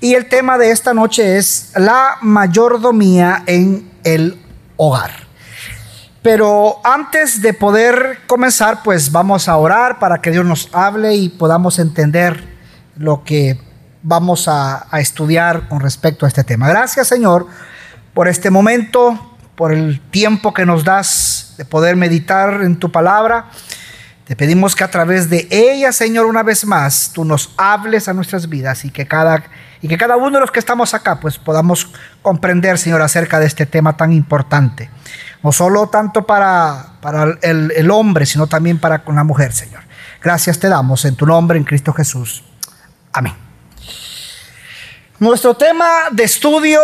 Y el tema de esta noche es la mayordomía en el hogar. Pero antes de poder comenzar, pues vamos a orar para que Dios nos hable y podamos entender lo que vamos a, estudiar con respecto a este tema. Gracias Señor por este momento, por el tiempo que nos das de poder meditar en tu palabra. Te pedimos que a través de ella, Señor, una vez más, tú nos hables a nuestras vidas y que cada y que cada uno de los que estamos acá pues podamos comprender, Señor, acerca de este tema tan importante. No solo tanto para, para el, el hombre, sino también para con la mujer, Señor. Gracias te damos en tu nombre, en Cristo Jesús. Amén. Nuestro tema de estudio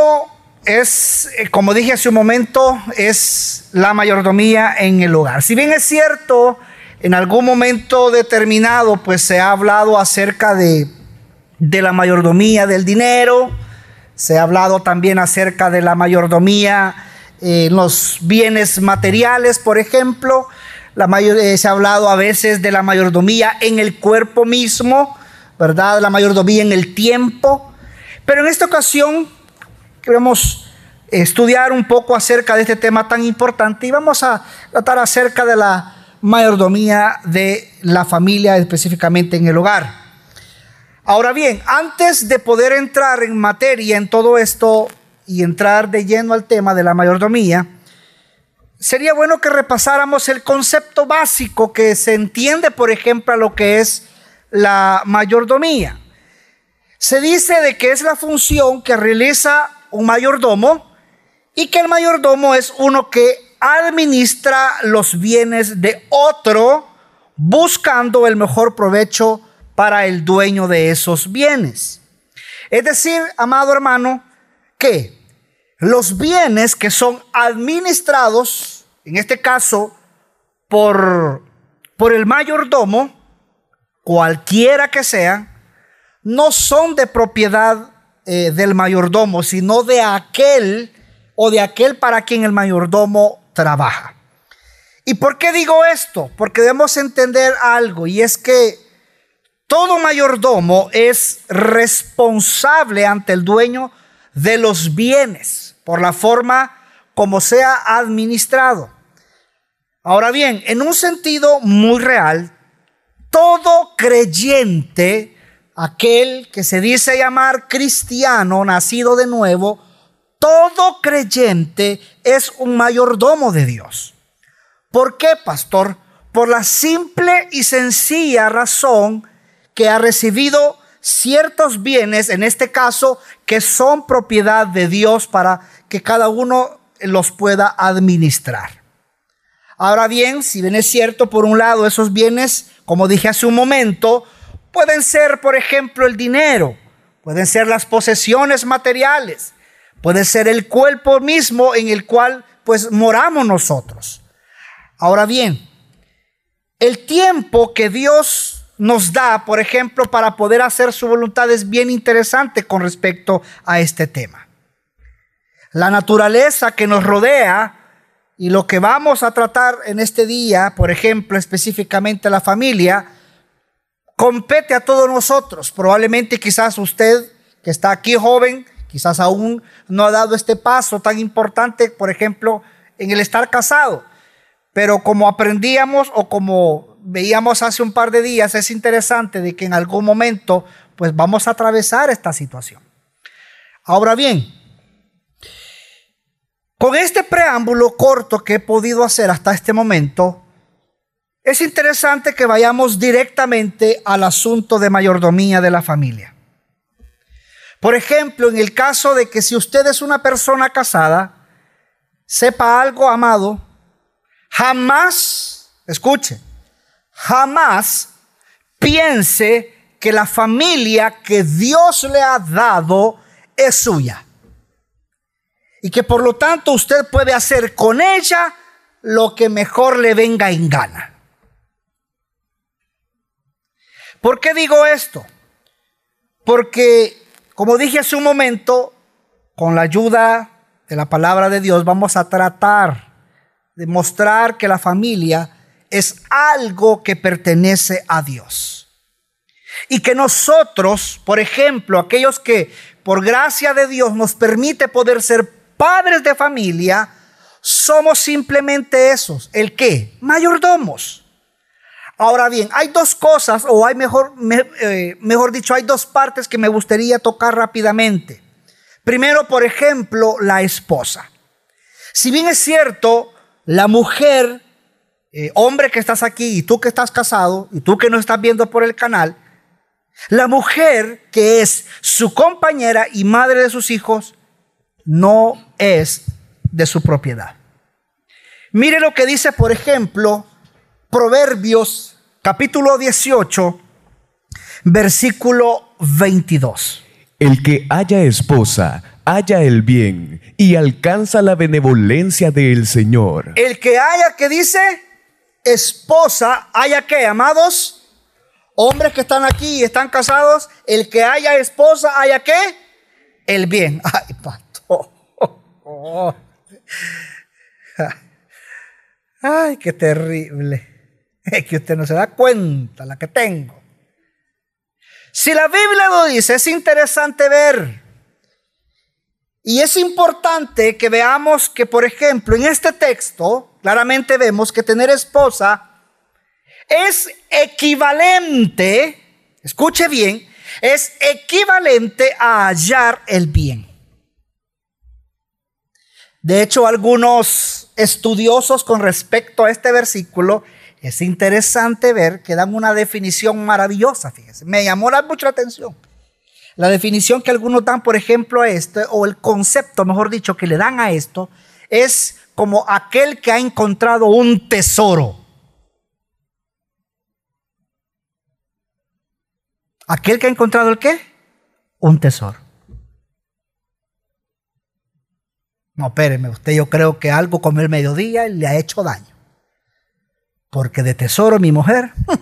es, eh, como dije hace un momento, es la mayordomía en el hogar. Si bien es cierto, en algún momento determinado, pues se ha hablado acerca de de la mayordomía del dinero, se ha hablado también acerca de la mayordomía en los bienes materiales, por ejemplo, la mayor, eh, se ha hablado a veces de la mayordomía en el cuerpo mismo, ¿verdad? La mayordomía en el tiempo. Pero en esta ocasión queremos estudiar un poco acerca de este tema tan importante y vamos a tratar acerca de la mayordomía de la familia, específicamente en el hogar. Ahora bien, antes de poder entrar en materia en todo esto y entrar de lleno al tema de la mayordomía, sería bueno que repasáramos el concepto básico que se entiende, por ejemplo, a lo que es la mayordomía. Se dice de que es la función que realiza un mayordomo y que el mayordomo es uno que administra los bienes de otro buscando el mejor provecho para el dueño de esos bienes. Es decir, amado hermano, que los bienes que son administrados, en este caso, por, por el mayordomo, cualquiera que sea, no son de propiedad eh, del mayordomo, sino de aquel o de aquel para quien el mayordomo trabaja. ¿Y por qué digo esto? Porque debemos entender algo, y es que todo mayordomo es responsable ante el dueño de los bienes por la forma como sea administrado. Ahora bien, en un sentido muy real, todo creyente, aquel que se dice llamar cristiano, nacido de nuevo, todo creyente es un mayordomo de Dios. ¿Por qué, pastor? Por la simple y sencilla razón que ha recibido ciertos bienes, en este caso, que son propiedad de Dios para que cada uno los pueda administrar. Ahora bien, si bien es cierto, por un lado, esos bienes, como dije hace un momento, pueden ser, por ejemplo, el dinero, pueden ser las posesiones materiales, puede ser el cuerpo mismo en el cual pues moramos nosotros. Ahora bien, el tiempo que Dios nos da, por ejemplo, para poder hacer su voluntad es bien interesante con respecto a este tema. La naturaleza que nos rodea y lo que vamos a tratar en este día, por ejemplo, específicamente la familia, compete a todos nosotros. Probablemente quizás usted que está aquí joven, quizás aún no ha dado este paso tan importante, por ejemplo, en el estar casado. Pero como aprendíamos o como veíamos hace un par de días, es interesante de que en algún momento pues vamos a atravesar esta situación. Ahora bien, con este preámbulo corto que he podido hacer hasta este momento, es interesante que vayamos directamente al asunto de mayordomía de la familia. Por ejemplo, en el caso de que si usted es una persona casada, sepa algo, amado, jamás, escuche, jamás piense que la familia que Dios le ha dado es suya. Y que por lo tanto usted puede hacer con ella lo que mejor le venga en gana. ¿Por qué digo esto? Porque, como dije hace un momento, con la ayuda de la palabra de Dios vamos a tratar de mostrar que la familia es algo que pertenece a Dios. Y que nosotros, por ejemplo, aquellos que por gracia de Dios, nos permite poder ser padres de familia, somos simplemente esos. ¿El qué? Mayordomos. Ahora bien, hay dos cosas, o hay mejor, eh, mejor dicho, hay dos partes que me gustaría tocar rápidamente. Primero, por ejemplo, la esposa. Si bien es cierto, la mujer, eh, hombre que estás aquí y tú que estás casado y tú que no estás viendo por el canal, la mujer que es su compañera y madre de sus hijos no es de su propiedad. Mire lo que dice, por ejemplo, Proverbios capítulo 18, versículo 22. El que haya esposa, haya el bien y alcanza la benevolencia del Señor. El que haya, que dice, esposa, haya que, amados, hombres que están aquí y están casados, el que haya esposa, haya que, el bien. Ay, pastor. Ay, qué terrible. Es que usted no se da cuenta la que tengo. Si la Biblia lo dice, es interesante ver. Y es importante que veamos que, por ejemplo, en este texto, claramente vemos que tener esposa es equivalente, escuche bien, es equivalente a hallar el bien. De hecho, algunos estudiosos con respecto a este versículo es interesante ver que dan una definición maravillosa, fíjense. Me llamó mucho la atención. La definición que algunos dan, por ejemplo, a este, o el concepto, mejor dicho, que le dan a esto, es como aquel que ha encontrado un tesoro. Aquel que ha encontrado el qué? Un tesoro. No, espéreme, usted yo creo que algo comió el mediodía le ha hecho daño porque de tesoro mi mujer.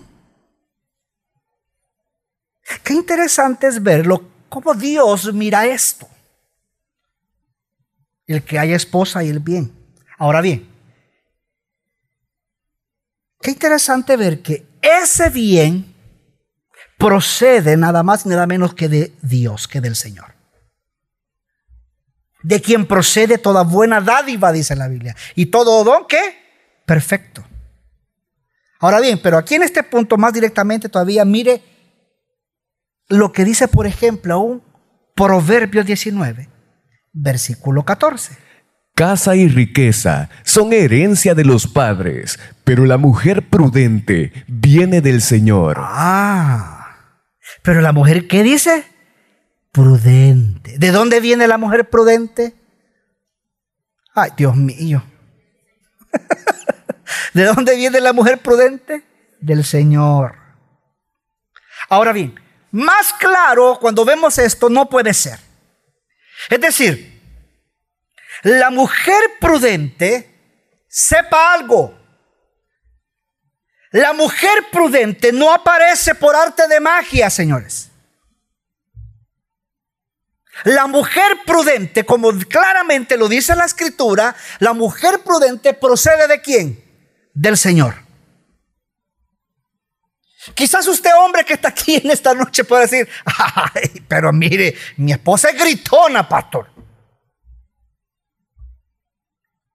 Qué interesante es verlo, cómo Dios mira esto. El que haya esposa y el bien. Ahora bien, qué interesante ver que ese bien procede nada más y nada menos que de Dios, que del Señor. De quien procede toda buena dádiva, dice la Biblia. Y todo don, ¿qué? Perfecto. Ahora bien, pero aquí en este punto más directamente todavía mire lo que dice, por ejemplo, un Proverbio 19, versículo 14. Casa y riqueza son herencia de los padres, pero la mujer prudente viene del Señor. Ah, pero la mujer, ¿qué dice? Prudente. ¿De dónde viene la mujer prudente? Ay, Dios mío. ¿De dónde viene la mujer prudente? Del Señor. Ahora bien, más claro cuando vemos esto no puede ser. Es decir, la mujer prudente sepa algo. La mujer prudente no aparece por arte de magia, señores. La mujer prudente, como claramente lo dice la escritura, la mujer prudente procede de quién? del Señor. Quizás usted, hombre que está aquí en esta noche, puede decir, Ay, pero mire, mi esposa es gritona, pastor.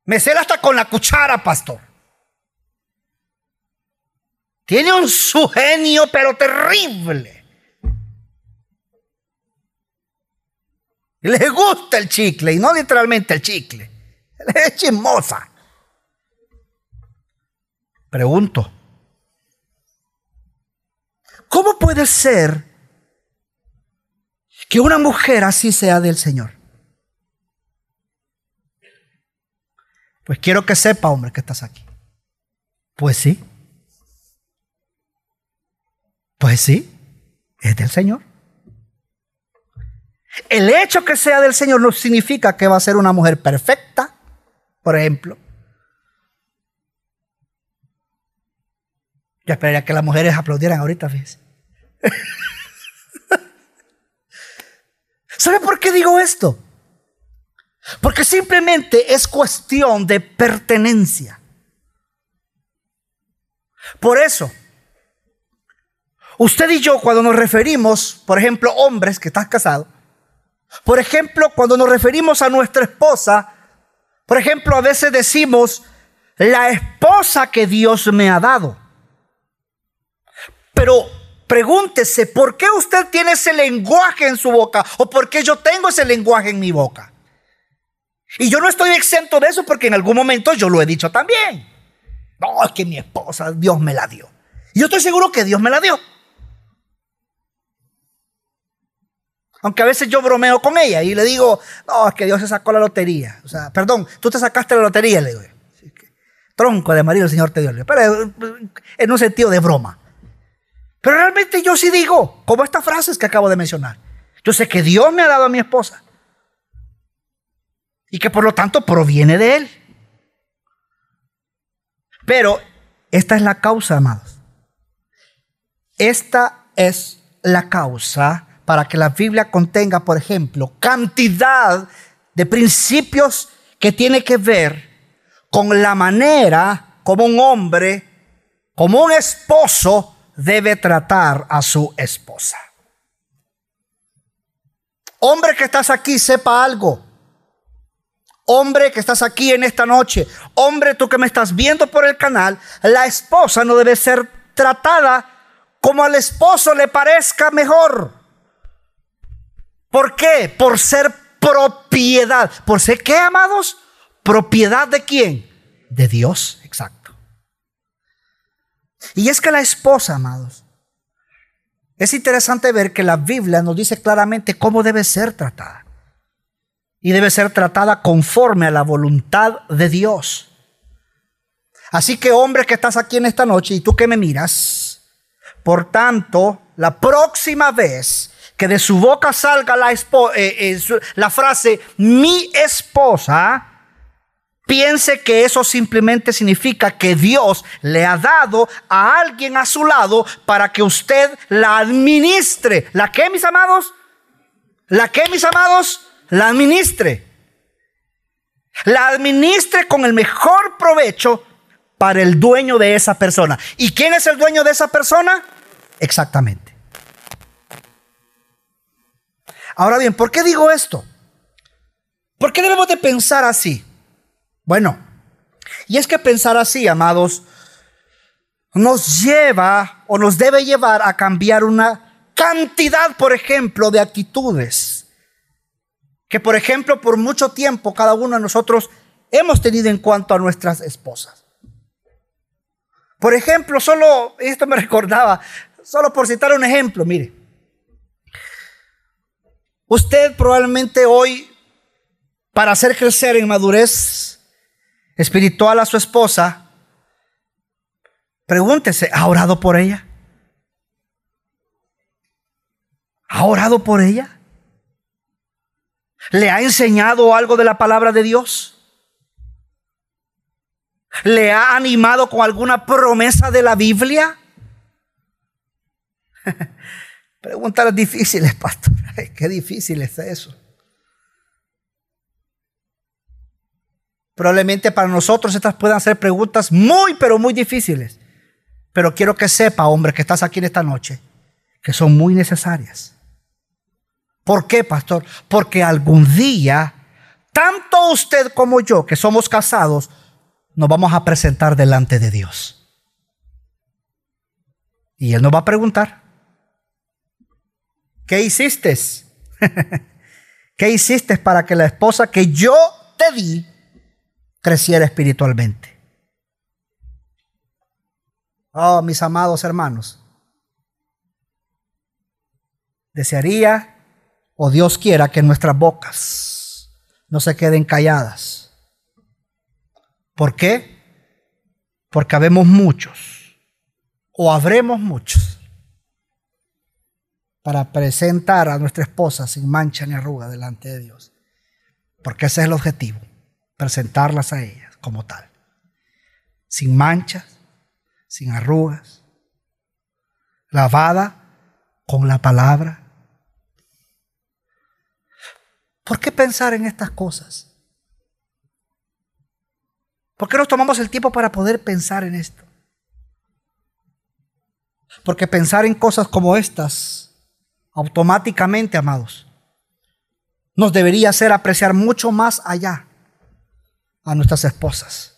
Me cela hasta con la cuchara, pastor. Tiene un su genio, pero terrible. Le gusta el chicle, y no literalmente el chicle. Es chismosa. Pregunto, ¿cómo puede ser que una mujer así sea del Señor? Pues quiero que sepa, hombre, que estás aquí. Pues sí. Pues sí, es del Señor. El hecho que sea del Señor no significa que va a ser una mujer perfecta, por ejemplo. Yo esperaría que las mujeres aplaudieran ahorita, fíjense. ¿Sabe por qué digo esto? Porque simplemente es cuestión de pertenencia. Por eso, usted y yo cuando nos referimos, por ejemplo, hombres que estás casado, Por ejemplo, cuando nos referimos a nuestra esposa, por ejemplo, a veces decimos, la esposa que Dios me ha dado. Pero pregúntese, ¿por qué usted tiene ese lenguaje en su boca? ¿O por qué yo tengo ese lenguaje en mi boca? Y yo no estoy exento de eso porque en algún momento yo lo he dicho también. No, es que mi esposa, Dios me la dio. Y yo estoy seguro que Dios me la dio. Aunque a veces yo bromeo con ella y le digo, no, es que Dios se sacó la lotería. O sea, perdón, tú te sacaste la lotería, le digo. Tronco de María, el Señor te dio. Pero en un sentido de broma. Pero realmente yo sí digo, como estas frases que acabo de mencionar. Yo sé que Dios me ha dado a mi esposa. Y que por lo tanto proviene de Él. Pero esta es la causa, amados. Esta es la causa para que la Biblia contenga, por ejemplo, cantidad de principios que tiene que ver con la manera como un hombre, como un esposo, debe tratar a su esposa. Hombre que estás aquí, sepa algo. Hombre que estás aquí en esta noche, hombre tú que me estás viendo por el canal, la esposa no debe ser tratada como al esposo le parezca mejor. ¿Por qué? Por ser propiedad. ¿Por ser qué, amados? ¿Propiedad de quién? De Dios, exacto. Y es que la esposa, amados, es interesante ver que la Biblia nos dice claramente cómo debe ser tratada. Y debe ser tratada conforme a la voluntad de Dios. Así que hombre que estás aquí en esta noche y tú que me miras, por tanto, la próxima vez que de su boca salga la, eh, eh, la frase mi esposa, piense que eso simplemente significa que Dios le ha dado a alguien a su lado para que usted la administre. ¿La qué, mis amados? ¿La qué, mis amados? La administre. La administre con el mejor provecho para el dueño de esa persona. ¿Y quién es el dueño de esa persona? Exactamente. Ahora bien, ¿por qué digo esto? ¿Por qué debemos de pensar así? Bueno, y es que pensar así, amados, nos lleva o nos debe llevar a cambiar una cantidad, por ejemplo, de actitudes que, por ejemplo, por mucho tiempo cada uno de nosotros hemos tenido en cuanto a nuestras esposas. Por ejemplo, solo, esto me recordaba, solo por citar un ejemplo, mire, Usted probablemente hoy, para hacer crecer en madurez espiritual a su esposa, pregúntese, ¿ha orado por ella? ¿Ha orado por ella? ¿Le ha enseñado algo de la palabra de Dios? ¿Le ha animado con alguna promesa de la Biblia? Preguntas difíciles, pastor. Qué difícil es eso. Probablemente para nosotros estas puedan ser preguntas muy, pero muy difíciles. Pero quiero que sepa, hombre, que estás aquí en esta noche, que son muy necesarias. ¿Por qué, pastor? Porque algún día, tanto usted como yo, que somos casados, nos vamos a presentar delante de Dios. Y Él nos va a preguntar, ¿Qué hiciste? ¿Qué hiciste para que la esposa que yo te di creciera espiritualmente? Oh, mis amados hermanos, desearía o Dios quiera que nuestras bocas no se queden calladas. ¿Por qué? Porque habemos muchos o habremos muchos para presentar a nuestra esposa sin mancha ni arruga delante de Dios. Porque ese es el objetivo, presentarlas a ellas como tal. Sin manchas, sin arrugas, lavada con la palabra. ¿Por qué pensar en estas cosas? ¿Por qué nos tomamos el tiempo para poder pensar en esto? Porque pensar en cosas como estas automáticamente, amados, nos debería hacer apreciar mucho más allá a nuestras esposas.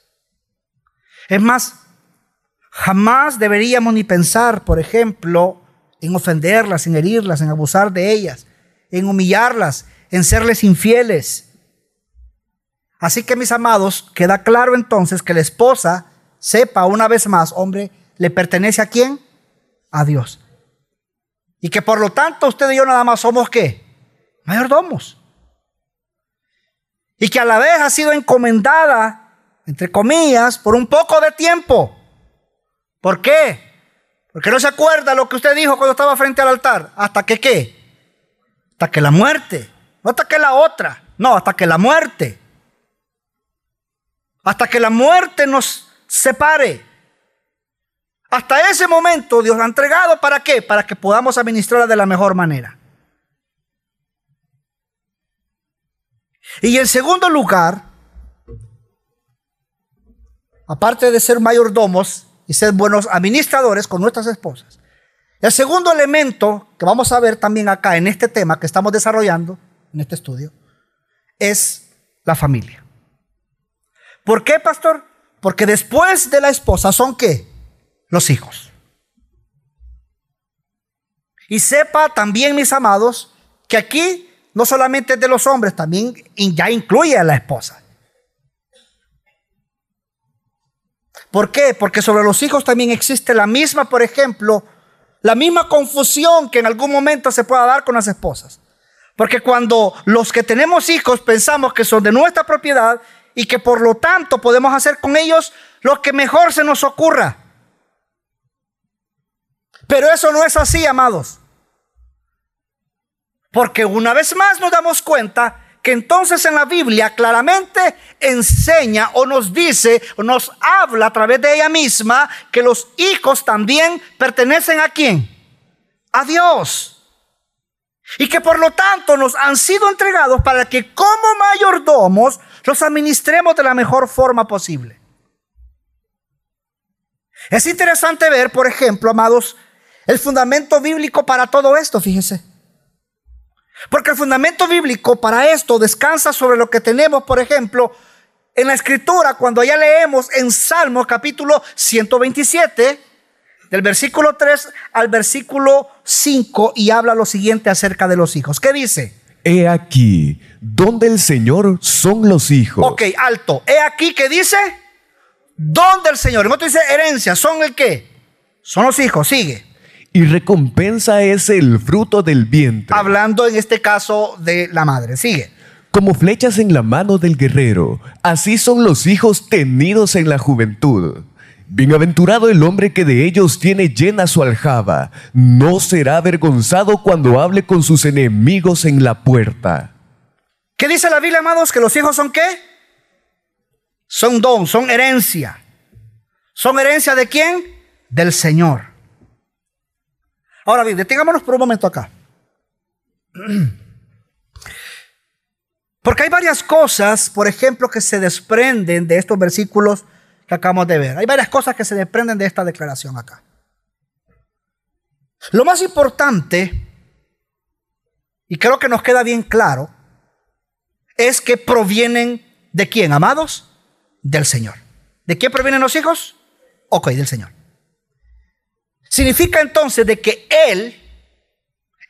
Es más, jamás deberíamos ni pensar, por ejemplo, en ofenderlas, en herirlas, en abusar de ellas, en humillarlas, en serles infieles. Así que mis amados, queda claro entonces que la esposa sepa una vez más, hombre, le pertenece a quién? A Dios. Y que por lo tanto usted y yo nada más somos qué? Mayordomos. Y que a la vez ha sido encomendada, entre comillas, por un poco de tiempo. ¿Por qué? Porque no se acuerda lo que usted dijo cuando estaba frente al altar. ¿Hasta que qué? Hasta que la muerte. No hasta que la otra. No, hasta que la muerte. Hasta que la muerte nos separe. Hasta ese momento Dios ha entregado para qué? Para que podamos administrarla de la mejor manera. Y en segundo lugar, aparte de ser mayordomos y ser buenos administradores con nuestras esposas, el segundo elemento que vamos a ver también acá en este tema que estamos desarrollando, en este estudio, es la familia. ¿Por qué, pastor? Porque después de la esposa son qué? Los hijos. Y sepa también, mis amados, que aquí no solamente es de los hombres, también ya incluye a la esposa. ¿Por qué? Porque sobre los hijos también existe la misma, por ejemplo, la misma confusión que en algún momento se pueda dar con las esposas. Porque cuando los que tenemos hijos pensamos que son de nuestra propiedad y que por lo tanto podemos hacer con ellos lo que mejor se nos ocurra. Pero eso no es así, amados. Porque una vez más nos damos cuenta que entonces en la Biblia claramente enseña o nos dice o nos habla a través de ella misma que los hijos también pertenecen a quién? A Dios. Y que por lo tanto nos han sido entregados para que como mayordomos los administremos de la mejor forma posible. Es interesante ver, por ejemplo, amados, el fundamento bíblico para todo esto, fíjese. Porque el fundamento bíblico para esto descansa sobre lo que tenemos, por ejemplo, en la escritura, cuando ya leemos en Salmos capítulo 127, del versículo 3 al versículo 5, y habla lo siguiente acerca de los hijos. ¿Qué dice? He aquí, donde el Señor son los hijos. Ok, alto. He aquí que dice, donde el Señor. En otro dice herencia. ¿Son el qué? Son los hijos. Sigue y recompensa es el fruto del vientre. Hablando en este caso de la madre. Sigue. Como flechas en la mano del guerrero, así son los hijos tenidos en la juventud. Bienaventurado el hombre que de ellos tiene llena su aljaba, no será avergonzado cuando hable con sus enemigos en la puerta. ¿Qué dice la Biblia, amados? ¿Que los hijos son qué? Son don, son herencia. ¿Son herencia de quién? Del Señor. Ahora bien, detengámonos por un momento acá. Porque hay varias cosas, por ejemplo, que se desprenden de estos versículos que acabamos de ver. Hay varias cosas que se desprenden de esta declaración acá. Lo más importante, y creo que nos queda bien claro, es que provienen de quién, amados? Del Señor. ¿De quién provienen los hijos? Ok, del Señor. Significa entonces de que Él,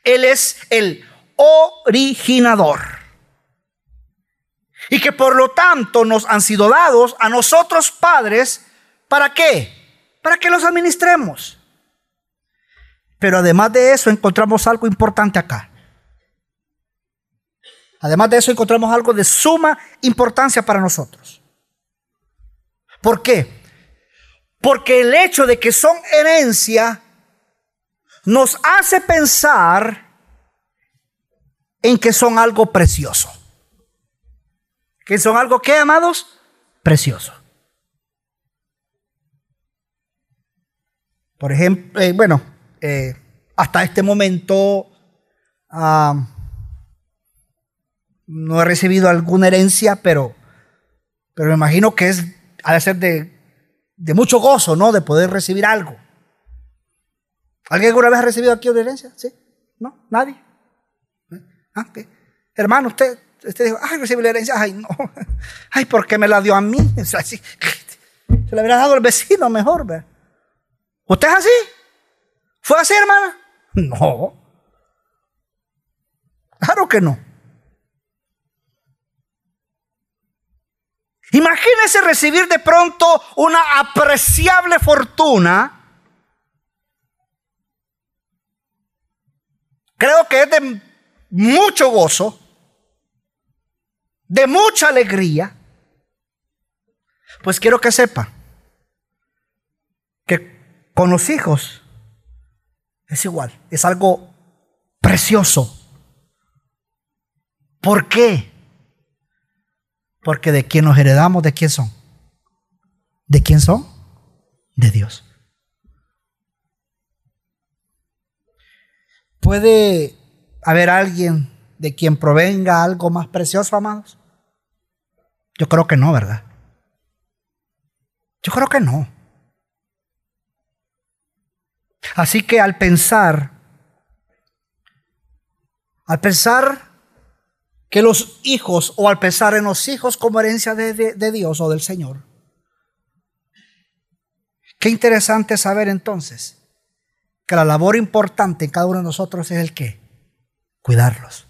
Él es el originador. Y que por lo tanto nos han sido dados a nosotros padres, ¿para qué? Para que los administremos. Pero además de eso encontramos algo importante acá. Además de eso encontramos algo de suma importancia para nosotros. ¿Por qué? Porque el hecho de que son herencia nos hace pensar en que son algo precioso. ¿Que son algo qué, amados? Precioso. Por ejemplo, eh, bueno, eh, hasta este momento ah, no he recibido alguna herencia, pero, pero me imagino que es, ha de ser de de mucho gozo, ¿no? De poder recibir algo. ¿Alguien alguna vez ha recibido aquí una herencia? ¿Sí? ¿No? ¿Nadie? ¿Eh? ¿Ah, Es Hermano, usted, usted dijo, ay, recibí la herencia. Ay, no. Ay, ¿por qué me la dio a mí? se la hubiera dado al vecino mejor. ¿Usted es así? ¿Fue así, hermana? No. Claro que no. Imagínese recibir de pronto una apreciable fortuna. Creo que es de mucho gozo, de mucha alegría. Pues quiero que sepa que con los hijos es igual, es algo precioso. ¿Por qué? Porque de quién nos heredamos, ¿de quién son? ¿De quién son? De Dios. ¿Puede haber alguien de quien provenga algo más precioso, amados? Yo creo que no, ¿verdad? Yo creo que no. Así que al pensar, al pensar que los hijos, o al pensar en los hijos como herencia de, Dios o del Señor. Qué interesante saber entonces que la labor importante en cada uno de nosotros es el que cuidarlos.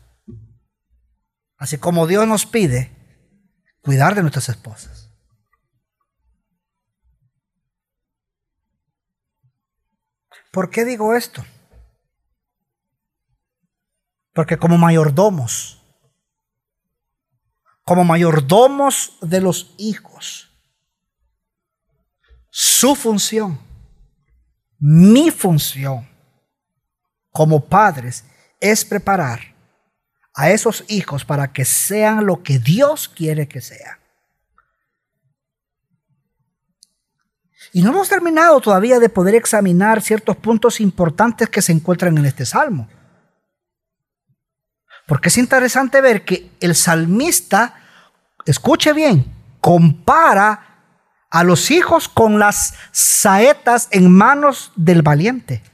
Así como Dios nos pide cuidar de nuestras esposas. ¿Por qué digo esto? Porque como mayordomos, como mayordomos de los hijos. Su función, mi función como padres es preparar a esos hijos para que sean lo que Dios quiere que sean. Y no hemos terminado todavía de poder examinar ciertos puntos importantes que se encuentran en este salmo. Porque es interesante ver que el salmista escuche bien, compara a los hijos con las saetas en manos del valiente.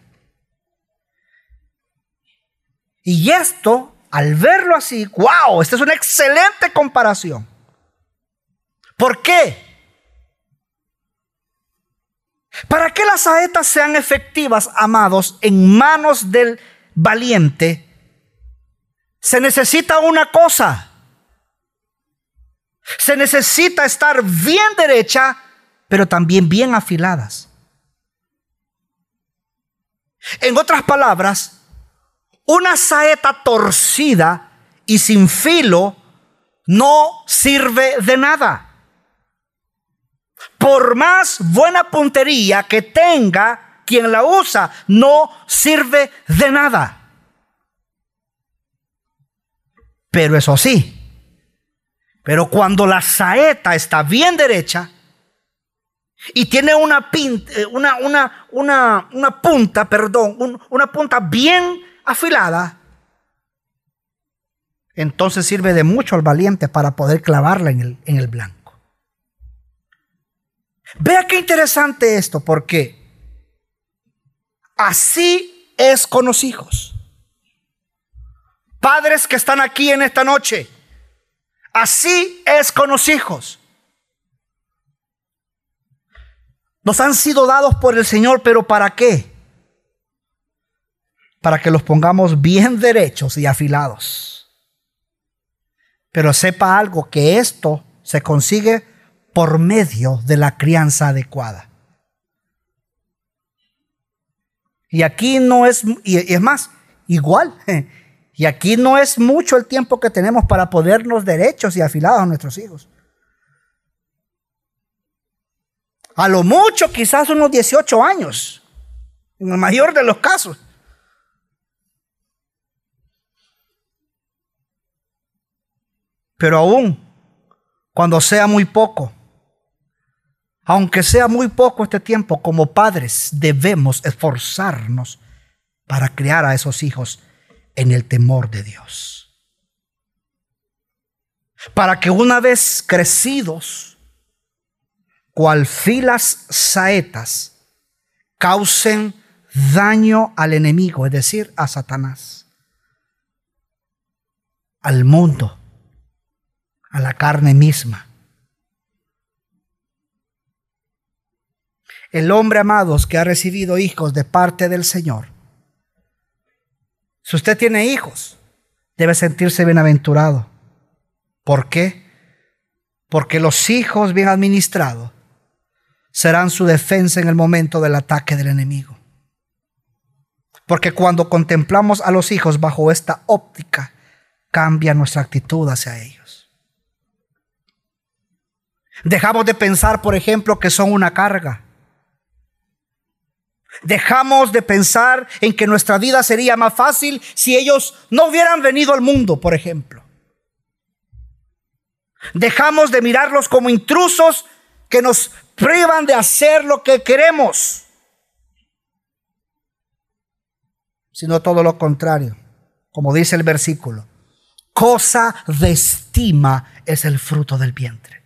Y esto, al verlo así, wow, esta es una excelente comparación. ¿Por qué? Para que las saetas sean efectivas, amados, en manos del valiente, se necesita una cosa. Se necesita estar bien derecha, pero también bien afiladas. En otras palabras, una saeta torcida y sin filo no sirve de nada. Por más buena puntería que tenga quien la usa, no sirve de nada. Pero eso sí, pero cuando la saeta está bien derecha y tiene una, eh, una, una, una, punta, perdón, una punta bien afilada, entonces sirve de mucho al valiente para poder clavarla en el, en el blanco. Vea qué interesante esto, porque así es con los hijos. Padres que están aquí en esta noche, Así es con los hijos. Nos han sido dados por el Señor, pero ¿para qué? Para que los pongamos bien derechos y afilados. Pero sepa algo, que esto se consigue por medio de la crianza adecuada. Y aquí no es, y es más, igual, Y aquí no es mucho el tiempo que tenemos para podernos derechos y afilados a nuestros hijos. A lo mucho quizás unos 18 años, en el mayor de los casos. Pero aún, cuando sea muy poco, aunque sea muy poco este tiempo, como padres debemos esforzarnos para criar a esos hijos en el temor de Dios. Para que una vez crecidos, cual filas saetas, causen daño al enemigo, es decir, a Satanás. al mundo, a la carne misma. El hombre, amados, que ha recibido hijos de parte del Señor, si usted tiene hijos, debe sentirse bienaventurado. ¿Por qué? Porque los hijos bien administrados serán su defensa en el momento del ataque del enemigo. Porque cuando contemplamos a los hijos bajo esta óptica, cambia nuestra actitud hacia ellos. Dejamos de pensar, por ejemplo, que son una carga. Dejamos de pensar en que nuestra vida sería más fácil si ellos no hubieran venido al mundo, por ejemplo. Dejamos de mirarlos como intrusos que nos privan de hacer lo que queremos, sino todo lo contrario, como dice el versículo. Cosa de estima es el fruto del vientre.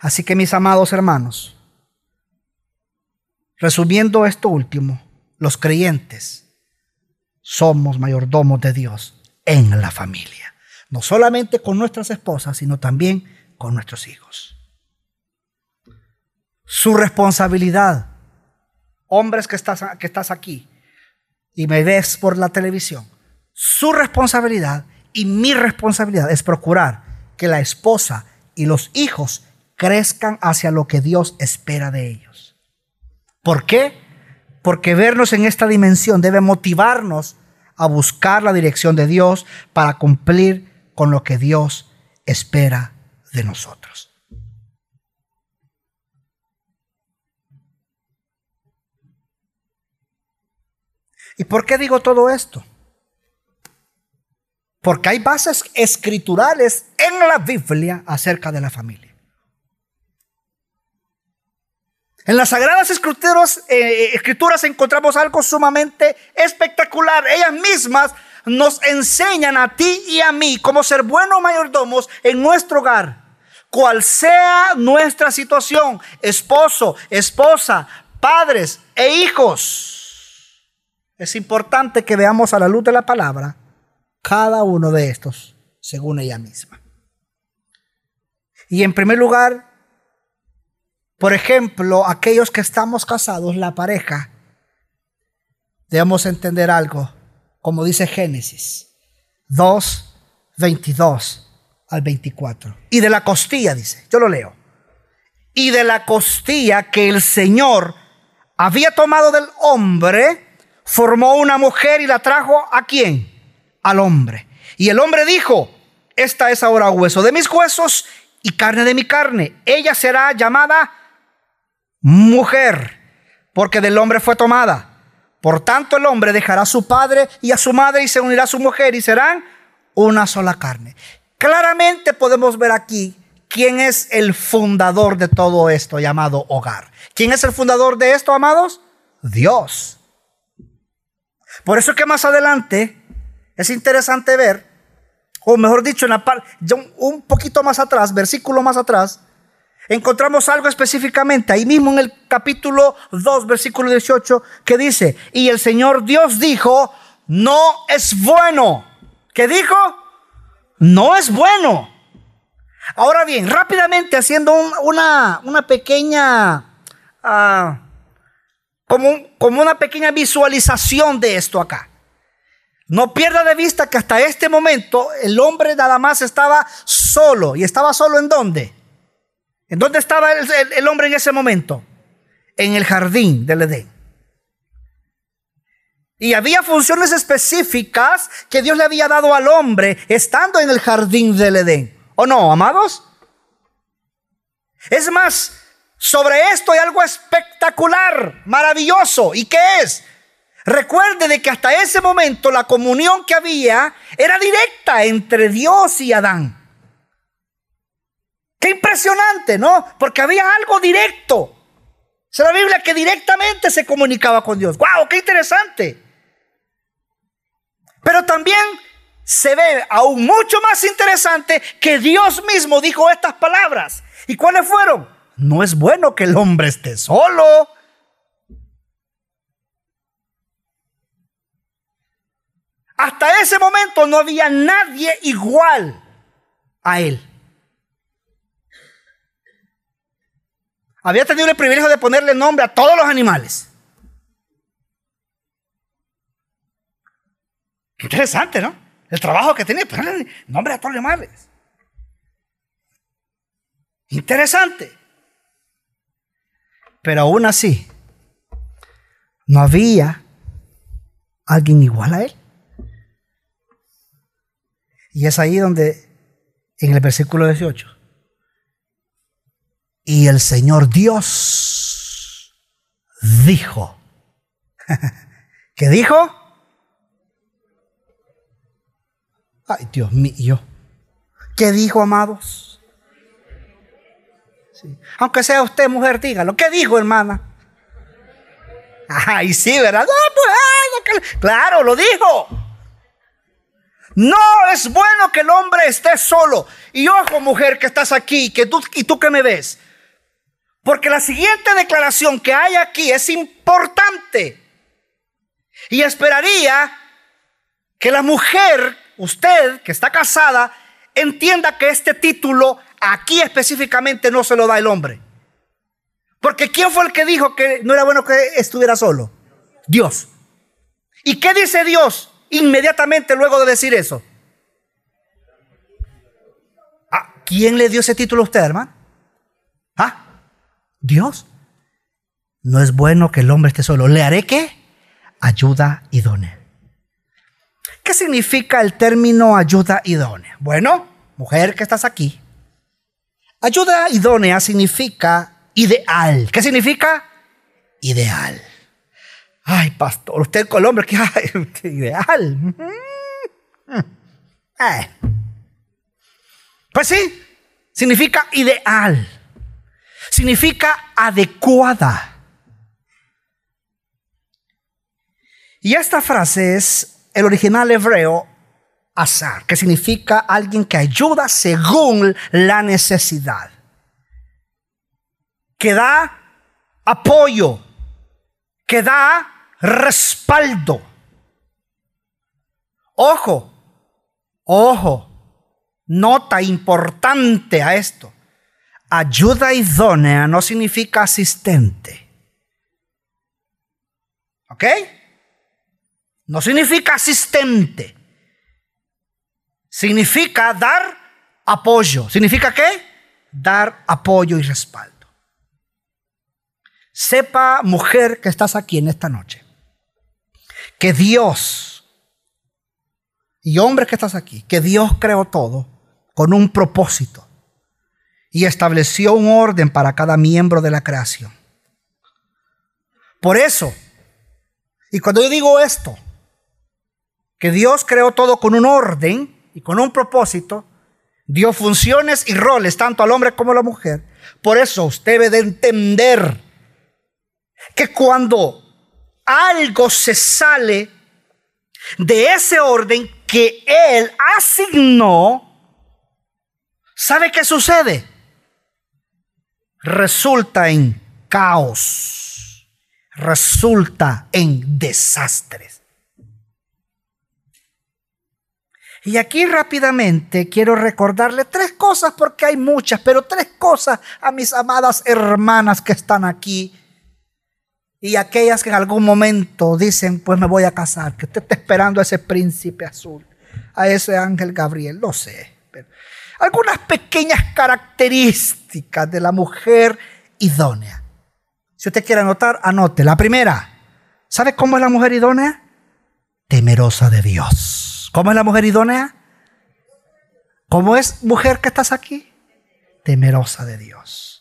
Así que mis amados hermanos, Resumiendo esto último, los creyentes somos mayordomos de Dios en la familia. No solamente con nuestras esposas, sino también con nuestros hijos. Su responsabilidad, hombres que estás, que estás aquí y me ves por la televisión, su responsabilidad y mi responsabilidad es procurar que la esposa y los hijos crezcan hacia lo que Dios espera de ellos. ¿Por qué? Porque vernos en esta dimensión debe motivarnos a buscar la dirección de Dios para cumplir con lo que Dios espera de nosotros. ¿Y por qué digo todo esto? Porque hay bases escriturales en la Biblia acerca de la familia. En las Sagradas Escrituras, eh, Escrituras encontramos algo sumamente espectacular. Ellas mismas nos enseñan a ti y a mí cómo ser buenos mayordomos en nuestro hogar. Cual sea nuestra situación, esposo, esposa, padres e hijos. Es importante que veamos a la luz de la palabra cada uno de estos según ella misma. Y en primer lugar, por ejemplo, aquellos que estamos casados, la pareja, debemos entender algo, como dice Génesis 2, 22 al 24. Y de la costilla, dice, yo lo leo. Y de la costilla que el Señor había tomado del hombre, formó una mujer y la trajo a quién? Al hombre. Y el hombre dijo, esta es ahora hueso de mis huesos y carne de mi carne. Ella será llamada mujer, porque del hombre fue tomada. Por tanto, el hombre dejará a su padre y a su madre y se unirá a su mujer y serán una sola carne. Claramente podemos ver aquí quién es el fundador de todo esto llamado hogar. ¿Quién es el fundador de esto, amados? Dios. Por eso que más adelante es interesante ver, o mejor dicho, en un poquito más atrás, versículo más atrás, encontramos algo específicamente ahí mismo en el capítulo 2, versículo 18, que dice, y el Señor Dios dijo, no es bueno. ¿Qué dijo? No es bueno. Ahora bien, rápidamente haciendo una, una, pequeña, ah, como, como una pequeña visualización de esto acá. No pierda de vista que hasta este momento el hombre nada más estaba solo. ¿Y estaba solo en dónde? ¿En dónde estaba el, hombre en ese momento? En el jardín del Edén. Y había funciones específicas que Dios le había dado al hombre estando en el jardín del Edén. ¿O no, amados? Es más, sobre esto hay algo espectacular, maravilloso. ¿Y qué es? Recuerde de que hasta ese momento la comunión que había era directa entre Dios y Adán. Qué impresionante, ¿no? Porque había algo directo. Es la Biblia que directamente se comunicaba con Dios. ¡Wow! ¡Qué interesante! Pero también se ve aún mucho más interesante que Dios mismo dijo estas palabras. ¿Y cuáles fueron? No es bueno que el hombre esté solo. hasta ese momento no había nadie igual a él. Había tenido el privilegio de ponerle nombre a todos los animales. Interesante, ¿no? El trabajo que tenía, ponerle nombre a todos los animales. Interesante. Pero aún así, no había alguien igual a él. Y es ahí donde, en el versículo 18, y el Señor Dios dijo, ¿qué dijo? Ay, Dios mío. ¿Qué dijo, amados? Aunque sea usted mujer, dígalo. ¿Qué dijo, hermana? Ay, sí, ¿verdad? Pues, claro, lo dijo. No es bueno que el hombre esté solo. Y ojo, mujer, que estás aquí, que tú, y tú que me ves. Porque la siguiente declaración que hay aquí es importante. Y esperaría que la mujer, usted que está casada, entienda que este título aquí específicamente no se lo da el hombre. Porque ¿quién fue el que dijo que no era bueno que estuviera solo? Dios. ¿Y qué dice Dios inmediatamente luego de decir eso? ¿A quién le dio ese título a usted, hermano? ¿Ah? Dios. No es bueno que el hombre esté solo. ¿Le haré qué? Ayuda idónea. ¿Qué significa el término ayuda idónea? Bueno, mujer que estás aquí. Ayuda idónea significa ideal. ¿Qué significa? Ideal. Ay, pastor, usted con el hombre, ¿qué, ideal? Mm. Eh. Pues sí, significa ideal. Significa adecuada. Y esta frase es el original hebreo azar, que significa alguien que ayuda según la necesidad que da apoyo, que da respaldo. Ojo, ojo, nota importante a esto. Ayuda idónea no significa asistente. ¿Ok? No significa asistente. Significa dar apoyo. ¿Significa qué? Dar apoyo y respaldo. Sepa, mujer que estás aquí en esta noche, que Dios, y hombre que estás aquí, que Dios creó todo con un propósito y estableció un orden para cada miembro de la creación. Por eso, y cuando yo digo esto, que Dios creó todo con un orden y con un propósito, dio funciones y roles tanto al hombre como a la mujer. Por eso usted debe de entender que cuando algo se sale de ese orden que Él asignó, ¿sabe qué sucede? Resulta en caos, resulta en desastres. Y aquí rápidamente quiero recordarle tres cosas, porque hay muchas, pero tres cosas a mis amadas hermanas que están aquí y aquellas que en algún momento dicen, pues me voy a casar, que usted está esperando a ese príncipe azul, a ese ángel Gabriel, lo sé. Pero algunas pequeñas características de la mujer idónea. Si usted quiere anotar, anote. La primera, ¿sabe cómo es la mujer idónea? Temerosa de Dios. ¿Cómo es la mujer idónea? ¿Cómo es mujer que estás aquí? Temerosa de Dios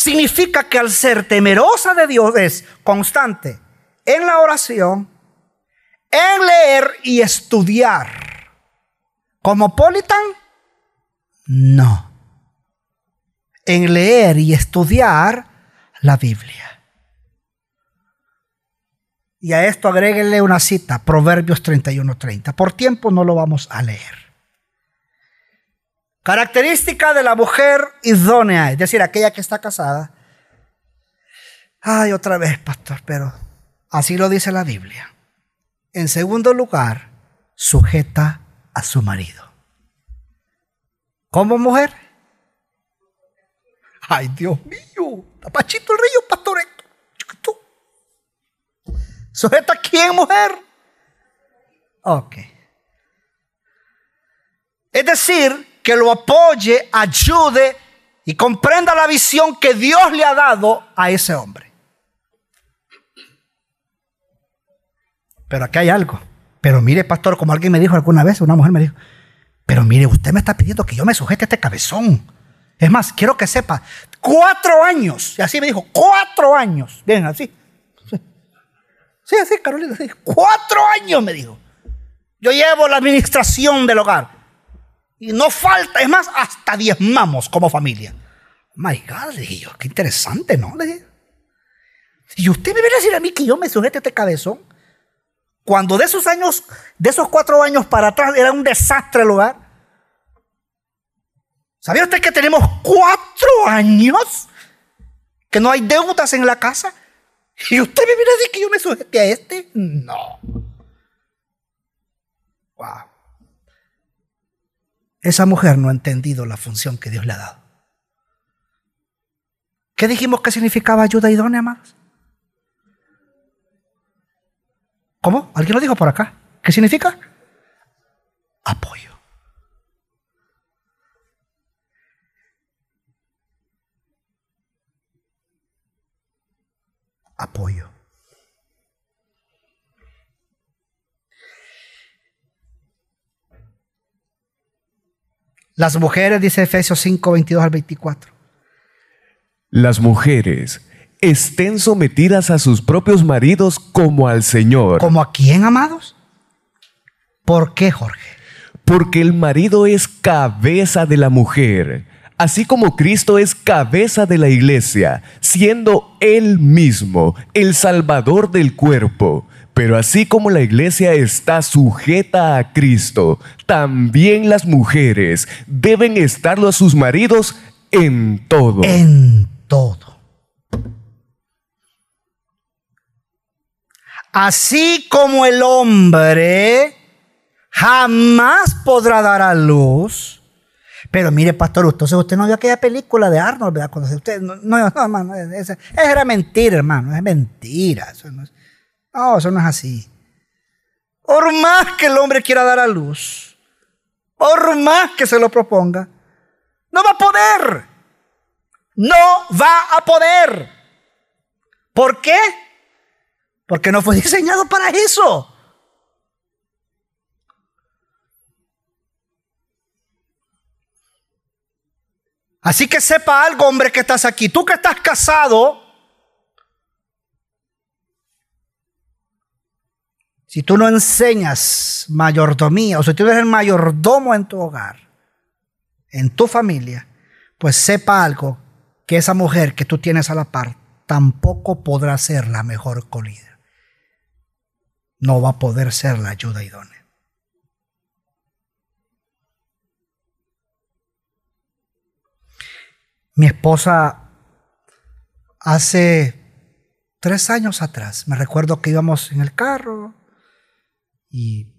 significa que al ser temerosa de Dios es constante en la oración, en leer y estudiar. ¿Como Politan? No. En leer y estudiar la Biblia. Y a esto agréguenle una cita, Proverbios 31:30. Por tiempo no lo vamos a leer. Característica de la mujer idónea, es decir, aquella que está casada. Ay, otra vez, pastor, pero así lo dice la Biblia. En segundo lugar, sujeta a su marido. ¿Como mujer? Ay, Dios mío. Tapachito el río, pastor. ¿Sujeta a quién, mujer? Ok. Es decir, que lo apoye, ayude y comprenda la visión que Dios le ha dado a ese hombre. Pero aquí hay algo. Pero mire, pastor, como alguien me dijo alguna vez, una mujer me dijo, pero mire, usted me está pidiendo que yo me sujete a este cabezón. Es más, quiero que sepa, cuatro años, y así me dijo, cuatro años. Bien, así. Sí, así, Carolina, así. Cuatro años me dijo. Yo llevo la administración del hogar. Y no falta, es más, hasta diezmamos como familia. My God, le dije yo, qué interesante, ¿no? Le. Y usted me viene a decir a mí que yo me sujete este cabezón. Cuando de esos años, de esos cuatro años para atrás, era un desastre el hogar. ¿Sabía usted que tenemos cuatro años que no hay deudas en la casa? ¿Y usted me viene a decir que yo me sujete a este? No. Wow. Esa mujer no ha entendido la función que Dios le ha dado. ¿Qué dijimos que significaba ayuda idónea, más? ¿Cómo? ¿Alguien lo dijo por acá? ¿Qué significa? Apoyo. Apoyo. Las mujeres, dice Efesios 5, 22 al 24. Las mujeres estén sometidas a sus propios maridos como al Señor. ¿Como a quién, amados? ¿Por qué, Jorge? Porque el marido es cabeza de la mujer, así como Cristo es cabeza de la iglesia, siendo Él mismo el Salvador del cuerpo. Pero así como la iglesia está sujeta a Cristo, también las mujeres deben estarlo a sus maridos en todo. En todo. Así como el hombre jamás podrá dar a luz. Pero mire, pastor, entonces usted no vio aquella película de Arnold, ¿verdad? Cuando usted, no, no, no hermano, esa, era mentira, hermano, es mentira. Eso es, no, eso no es así. Por más que el hombre quiera dar a luz, por más que se lo proponga, no va a poder. No va a poder. ¿Por qué? Porque no fue diseñado para eso. Así que sepa algo, hombre, que estás aquí. Tú que estás casado, si tú no enseñas mayordomía, o si tú eres el mayordomo en tu hogar, en tu familia, pues sepa algo, que esa mujer que tú tienes a la par tampoco podrá ser la mejor colida no va a poder ser la ayuda idónea. Mi esposa hace tres años atrás, me recuerdo que íbamos en el carro y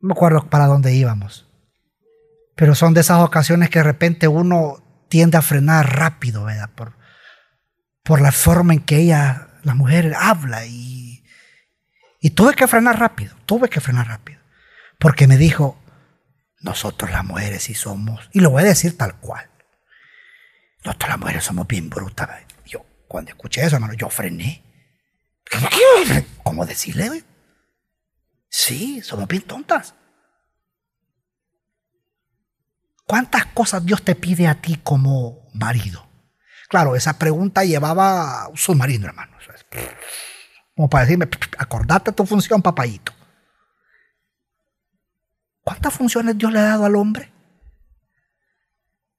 no me acuerdo para dónde íbamos, pero son de esas ocasiones que de repente uno tiende a frenar rápido, ¿verdad? Por, por la forma en que ella la mujer habla y, y tuve que frenar rápido, tuve que frenar rápido. Porque me dijo, nosotros las mujeres sí somos, y lo voy a decir tal cual, nosotros las mujeres somos bien brutas. Yo, cuando escuché eso, hermano, yo frené. ¿Cómo decirle? Sí, somos bien tontas. ¿Cuántas cosas Dios te pide a ti como marido? Claro, esa pregunta llevaba un submarino, hermano. Como para decirme, acordate tu función, papayito. ¿Cuántas funciones Dios le ha dado al hombre?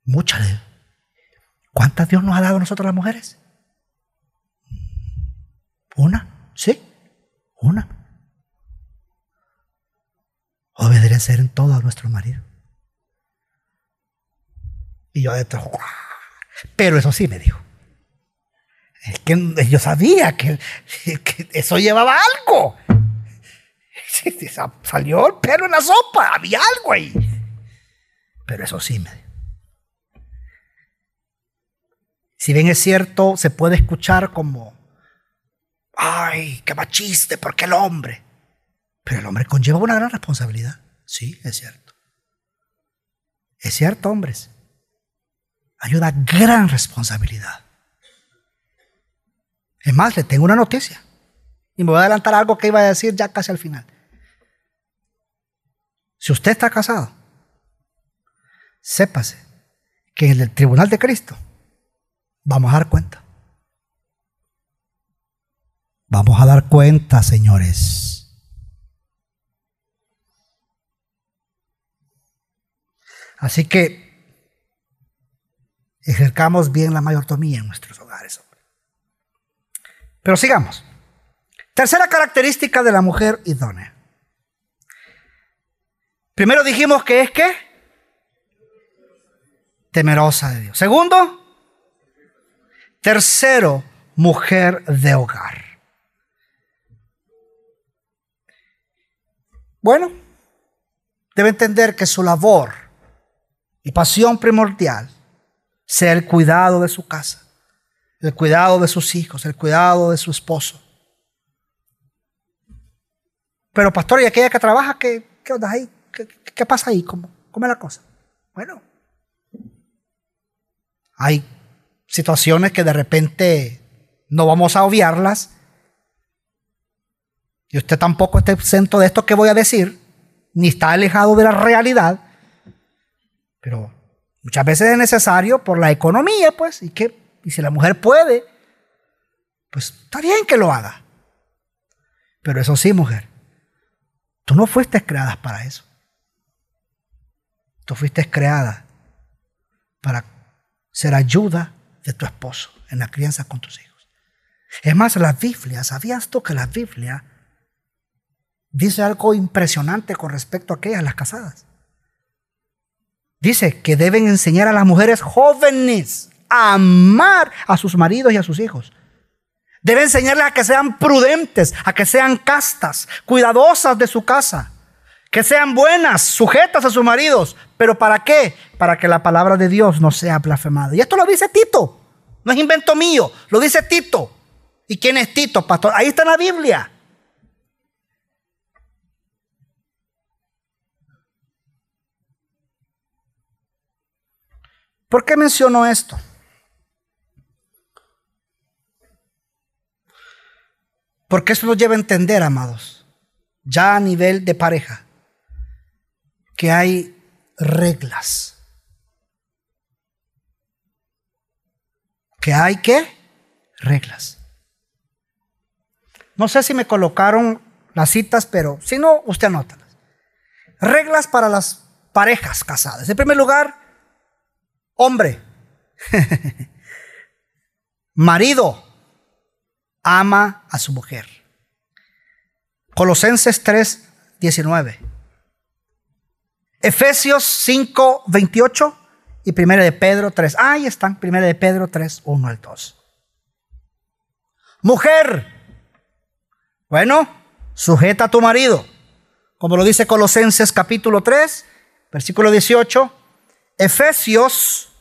Muchas. ¿Cuántas Dios nos ha dado a nosotros las mujeres? ¿Una? ¿Sí? Una. Obedecer en todo a nuestro marido. Y yo adentro, pero eso sí me dijo. Es que yo sabía que, eso llevaba algo. Salió el pelo en la sopa, había algo ahí. Pero eso sí me... Si bien es cierto, se puede escuchar como, ay, qué machiste, porque el hombre. Pero el hombre conlleva una gran responsabilidad. Sí, es cierto. Es cierto, hombres. Hay una gran responsabilidad. Es más, le tengo una noticia. Y me voy a adelantar algo que iba a decir ya casi al final. Si usted está casado, sépase que en el tribunal de Cristo vamos a dar cuenta. Vamos a dar cuenta, señores. Así que ejercamos bien la mayordomía en nuestros hogares. Pero sigamos. Tercera característica de la mujer idónea. Primero dijimos que es que temerosa de Dios. Segundo, tercero, mujer de hogar. Bueno, debe entender que su labor y pasión primordial sea el cuidado de su casa el cuidado de sus hijos, el cuidado de su esposo. Pero pastor, ¿y aquella que trabaja, qué, qué onda ahí? ¿Qué, pasa ahí? ¿Cómo, ¿Cómo es la cosa? Bueno, hay situaciones que de repente no vamos a obviarlas. Y usted tampoco está exento de esto que voy a decir, ni está alejado de la realidad. Pero muchas veces es necesario por la economía, pues, y que y si la mujer puede, pues está bien que lo haga. Pero eso sí, mujer, tú no fuiste creada para eso. Tú fuiste creada para ser ayuda de tu esposo en la crianza con tus hijos. Es más, la Biblia, ¿sabías tú que la Biblia dice algo impresionante con respecto a aquellas, las casadas? Dice que deben enseñar a las mujeres jóvenes amar a sus maridos y a sus hijos. Debe enseñarles a que sean prudentes, a que sean castas, cuidadosas de su casa, que sean buenas, sujetas a sus maridos. ¿Pero para qué? Para que la palabra de Dios no sea blasfemada. Y esto lo dice Tito, no es invento mío, lo dice Tito. ¿Y quién es Tito, pastor? Ahí está en la Biblia. ¿Por qué menciono esto? Porque eso nos lleva a entender, amados, ya a nivel de pareja, que hay reglas. Que hay qué? Reglas. No sé si me colocaron las citas, pero si no, usted anótalas. Reglas para las parejas casadas. En primer lugar, hombre. Marido ama a su mujer. Colosenses 3, 19. Efesios 5, 28 y 1 de Pedro 3. Ahí están, 1 de Pedro 3, 1 al 2. Mujer, bueno, sujeta a tu marido, como lo dice Colosenses capítulo 3, versículo 18, Efesios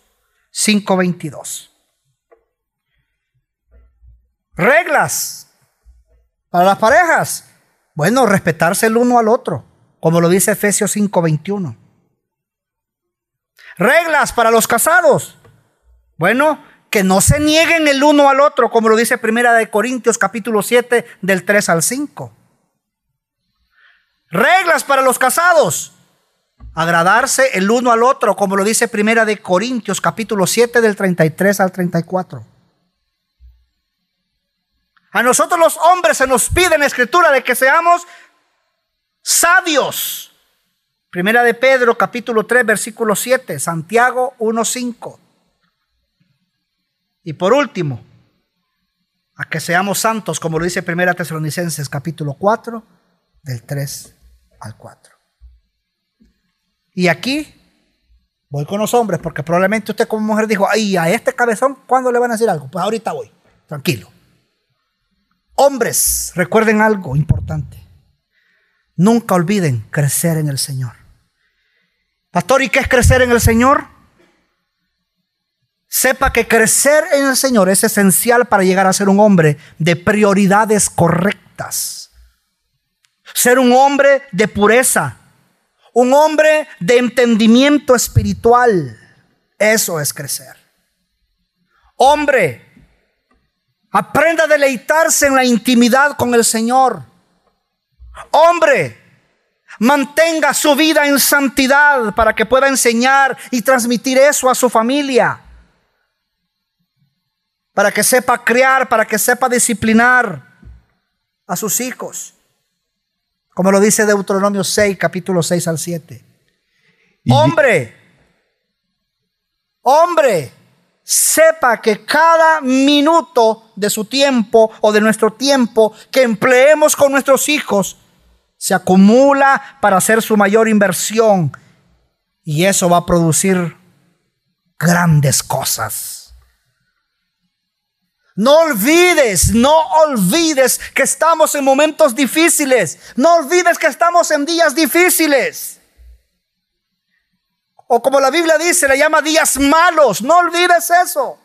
5, 22. Reglas para las parejas. Bueno, respetarse el uno al otro, como lo dice Efesios 5:21. Reglas para los casados. Bueno, que no se nieguen el uno al otro, como lo dice Primera de Corintios capítulo 7 del 3 al 5. Reglas para los casados. Agradarse el uno al otro, como lo dice Primera de Corintios capítulo 7 del 33 al 34. A nosotros los hombres se nos pide en la escritura de que seamos sabios. Primera de Pedro, capítulo 3, versículo 7, Santiago 1, 5. Y por último, a que seamos santos, como lo dice Primera Tesalonicenses, capítulo 4, del 3 al 4. Y aquí voy con los hombres, porque probablemente usted como mujer dijo, ay, a este cabezón, ¿cuándo le van a decir algo? Pues ahorita voy. tranquilo. Hombres, recuerden algo importante. Nunca olviden crecer en el Señor. Pastor, ¿y qué es crecer en el Señor? Sepa que crecer en el Señor es esencial para llegar a ser un hombre de prioridades correctas. Ser un hombre de pureza. Un hombre de entendimiento espiritual. Eso es crecer. Hombre, aprenda a deleitarse en la intimidad con el Señor. Hombre, mantenga su vida en santidad para que pueda enseñar y transmitir eso a su familia. Para que sepa criar, para que sepa disciplinar a sus hijos. Como lo dice Deuteronomio 6, capítulo 6 al 7. Hombre, hombre, sepa que cada minuto de su tiempo o de nuestro tiempo que empleemos con nuestros hijos se acumula para hacer su mayor inversión y eso va a producir grandes cosas. No olvides, no olvides que estamos en momentos difíciles. No olvides que estamos en días difíciles. O como la Biblia dice, le llama días malos. No olvides eso.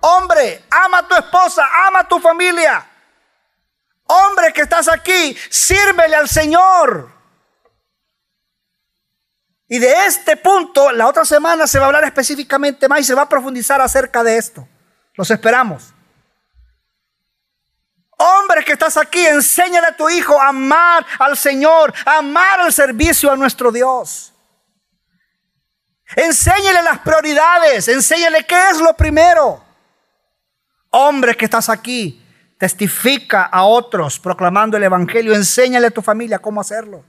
Hombre, ama a tu esposa, ama a tu familia. Hombre que estás aquí, sírvele al Señor. Y de este punto, la otra semana se va a hablar específicamente más y se va a profundizar acerca de esto. Los esperamos. Hombre que estás aquí, enséñale a tu hijo a amar al Señor, a amar al servicio a nuestro Dios. Enséñale las prioridades, enséñale qué es lo primero. Hombre que estás aquí, Testifica a otros proclamando el Evangelio. Enséñale a tu familia cómo hacerlo.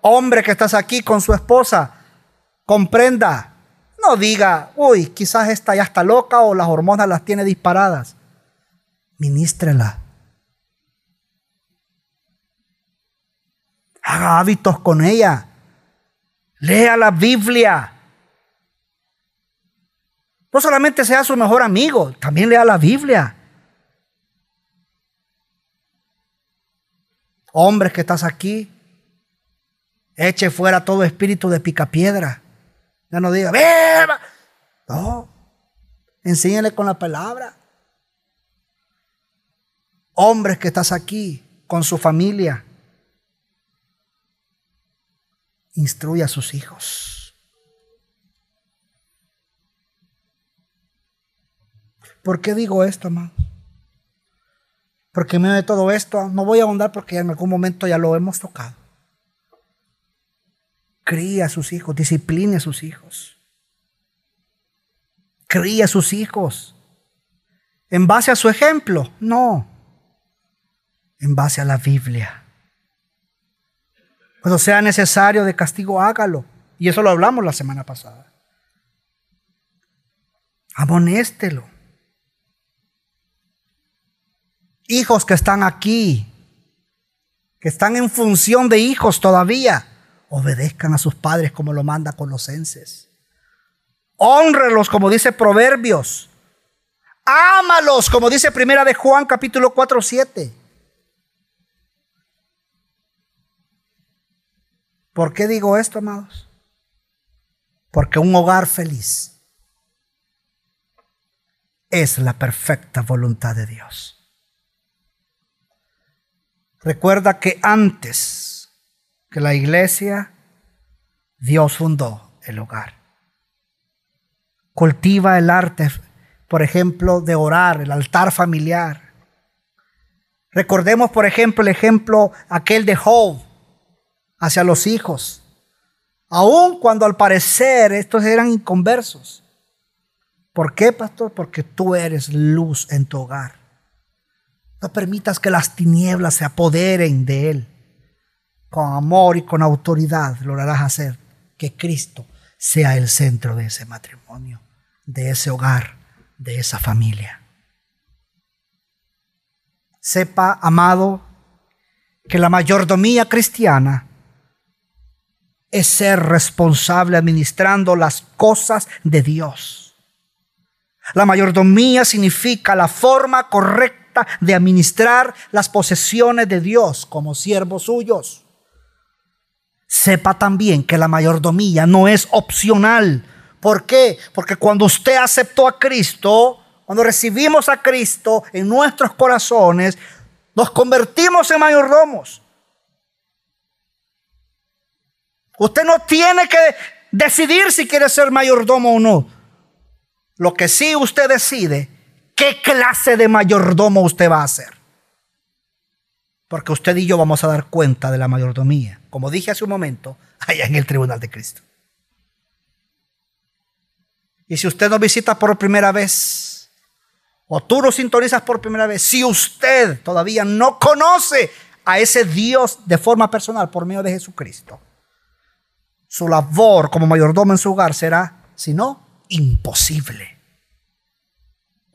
Hombre que estás aquí con su esposa, comprenda. No diga, uy, quizás esta ya está loca o las hormonas las tiene disparadas. Ministrela. Haga hábitos con ella. Lea la Biblia. No solamente sea su mejor amigo, también lea la Biblia. Hombres que estás aquí, eche fuera todo espíritu de picapiedra. Ya no diga, beba. No, enséñale con la palabra. Hombres que estás aquí con su familia, instruye a sus hijos. ¿Por qué digo esto, hermano? Porque en medio de todo esto, no voy a ahondar porque en algún momento ya lo hemos tocado. Cría a sus hijos, discipline a sus hijos. Cría a sus hijos. ¿En base a su ejemplo? No. En base a la Biblia. Cuando sea necesario de castigo, hágalo. Y eso lo hablamos la semana pasada. Amonéstelo hijos que están aquí, que están en función de hijos todavía, obedezcan a sus padres como lo manda Colosenses. Honrelos como dice Proverbios. Ámalos como dice Primera de Juan capítulo 4, 7. ¿Por qué digo esto, amados? Porque un hogar feliz es la perfecta voluntad de Dios. Recuerda que antes que la iglesia, Dios fundó el hogar. Cultiva el arte, por ejemplo, de orar, el altar familiar. Recordemos, por ejemplo, el ejemplo aquel de Job hacia los hijos. Aun cuando al parecer estos eran inconversos. ¿Por qué, pastor? Porque tú eres luz en tu hogar. No permitas que las tinieblas se apoderen de él. Con amor y con autoridad lograrás hacer que Cristo sea el centro de ese matrimonio, de ese hogar, de esa familia. Sepa, amado, que la mayordomía cristiana es ser responsable administrando las cosas de Dios. La mayordomía significa la forma correcta de administrar las posesiones de Dios como siervos suyos. Sepa también que la mayordomía no es opcional. ¿Por qué? Porque cuando usted aceptó a Cristo, cuando recibimos a Cristo en nuestros corazones, nos convertimos en mayordomos. Usted no tiene que decidir si quiere ser mayordomo o no. Lo que sí usted decide, qué clase de mayordomo usted va a ser. Porque usted y yo vamos a dar cuenta de la mayordomía, como dije hace un momento, allá en el tribunal de Cristo. Y si usted nos visita por primera vez, o tú nos sintonizas por primera vez, si usted todavía no conoce a ese Dios de forma personal por medio de Jesucristo, su labor como mayordomo en su hogar será, si no, imposible.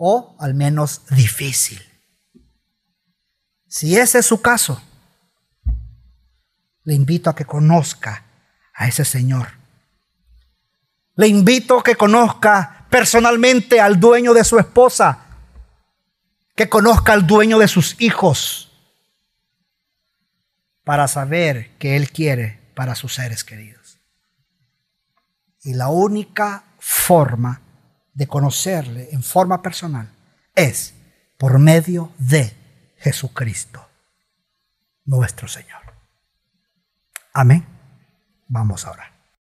O al menos difícil. Si ese es su caso, le invito a que conozca a ese Señor. Le invito a que conozca personalmente al dueño de su esposa, que conozca al dueño de sus hijos, para saber que Él quiere para sus seres queridos. Y la única forma de conocerle en forma personal es por medio de Jesucristo, nuestro Señor. Amén. Vamos ahora.